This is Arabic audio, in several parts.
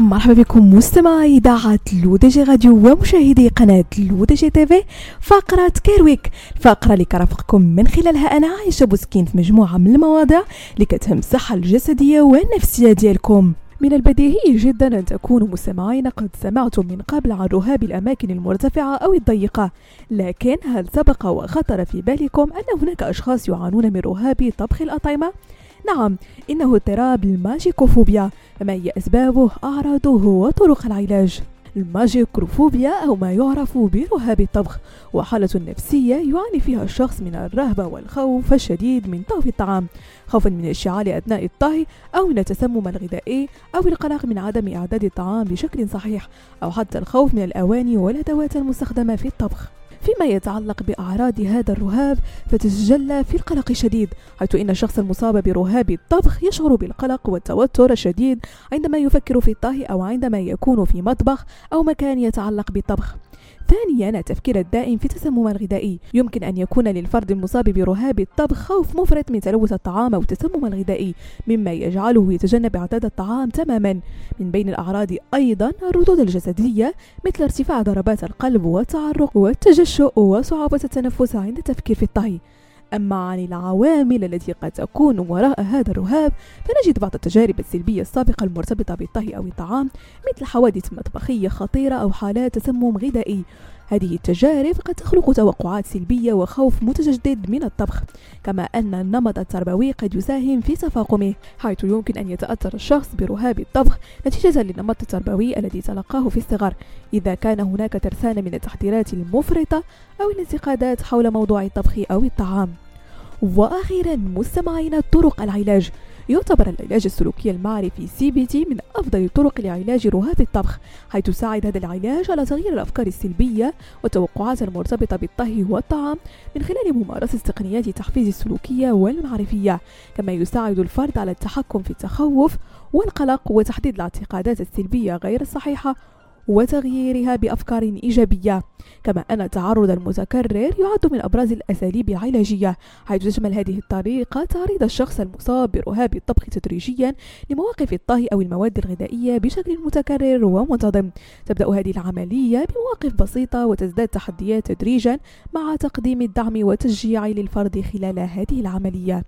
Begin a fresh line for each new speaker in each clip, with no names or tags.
مرحبا بكم مستمعي إذاعة L'ODJ Radio ومشاهدي قناة L'ODJ TV. فقرة Care Week الفقره اللي كنرافقكم من خلالها أنا عايشة بوسكين في مجموعة من المواضيع اللي كتهم الصحة الجسدية والنفسية ديالكم. من البديهي جدا أن تكونوا مستمعين قد سمعتم من قبل عن رهاب الأماكن المرتفعة أو الضيقة. لكن هل سبق وخطر في بالكم أن هناك أشخاص يعانون من رهاب طبخ الأطعمة؟ نعم إنه اضطراب الماجيروكوفوبيا فما هي أسبابه أعراضه وطرق العلاج. الماجيروكوفوبيا أو ما يعرف برهاب الطبخ هو حالة نفسية يعاني فيها الشخص من الرهبة والخوف الشديد من طهي الطعام خوفا من الاشتعال أثناء الطهي أو من التسمم الغذائي أو القلق من عدم إعداد الطعام بشكل صحيح أو حتى الخوف من الأواني والأدوات المستخدمة في الطبخ. فيما يتعلق بأعراض هذا الرهاب فتتجلى في القلق الشديد حيث إن الشخص المصاب برهاب الطبخ يشعر بالقلق والتوتر الشديد عندما يفكر في الطهي أو عندما يكون في مطبخ أو مكان يتعلق بالطبخ. ثانيا التفكير الدائم في التسمم الغذائي. يمكن أن يكون للفرد المصاب برهاب الطبخ خوف مفرط من تلوث الطعام أو التسمم الغذائي مما يجعله يتجنب إعداد الطعام تماما. من بين الأعراض أيضا الردود الجسدية مثل ارتفاع ضربات القلب والتعرق والتجشؤ وصعوبة التنفس عند التفكير في الطهي. أما عن العوامل التي قد تكون وراء هذا الرهاب فنجد بعض التجارب السلبية السابقة المرتبطة بالطهي أو الطعام مثل حوادث مطبخية خطيرة أو حالات تسمم غذائي. هذه التجارب قد تخلق توقعات سلبية وخوف متجدد من الطبخ كما أن النمط التربوي قد يساهم في تفاقمه. حيث يمكن أن يتأثر الشخص برهاب الطبخ نتيجة للنمط التربوي الذي تلقاه في الصغر. إذا كان هناك ترسانة من التحضيرات المفرطة أو الانتقادات حول موضوع الطبخ أو الطعام. وأخيرا مستمعين طرق العلاج. يعتبر العلاج السلوكي المعرفي CBT من أفضل الطرق لعلاج رهاب الطبخ حيث يساعد هذا العلاج على تغيير الأفكار السلبية والتوقعات المرتبطة بالطهي والطعام من خلال ممارسة تقنيات التحفيز السلوكية والمعرفية. كما يساعد الفرد على التحكم في التخوف والقلق وتحديد الاعتقادات السلبية غير الصحيحة وتغييرها بأفكار إيجابية. كما أن التعرض المتكرر يعد من أبرز الأساليب العلاجية حيث تشمل هذه الطريقة تعريض الشخص المصاب برهاب الطبخ تدريجيا لمواقف الطهي أو المواد الغذائية بشكل متكرر ومنتظم. تبدأ هذه العملية بمواقف بسيطة وتزداد تحديات تدريجا مع تقديم الدعم والتشجيع للفرد خلال هذه العملية.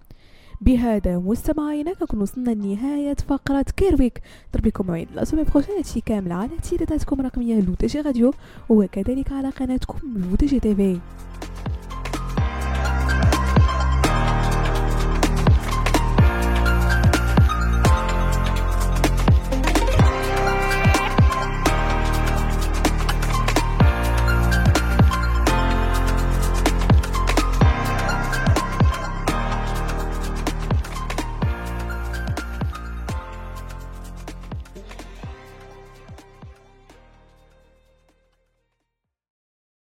بهذا مستمعينا كنكون وصلنا لنهاية فقرة كيرويك. بكم موعد la semaine prochaine هادشي كامل على إذاعتكم الرقمية L'ODJ Radio وكذلك على قناتكم L'ODJ TV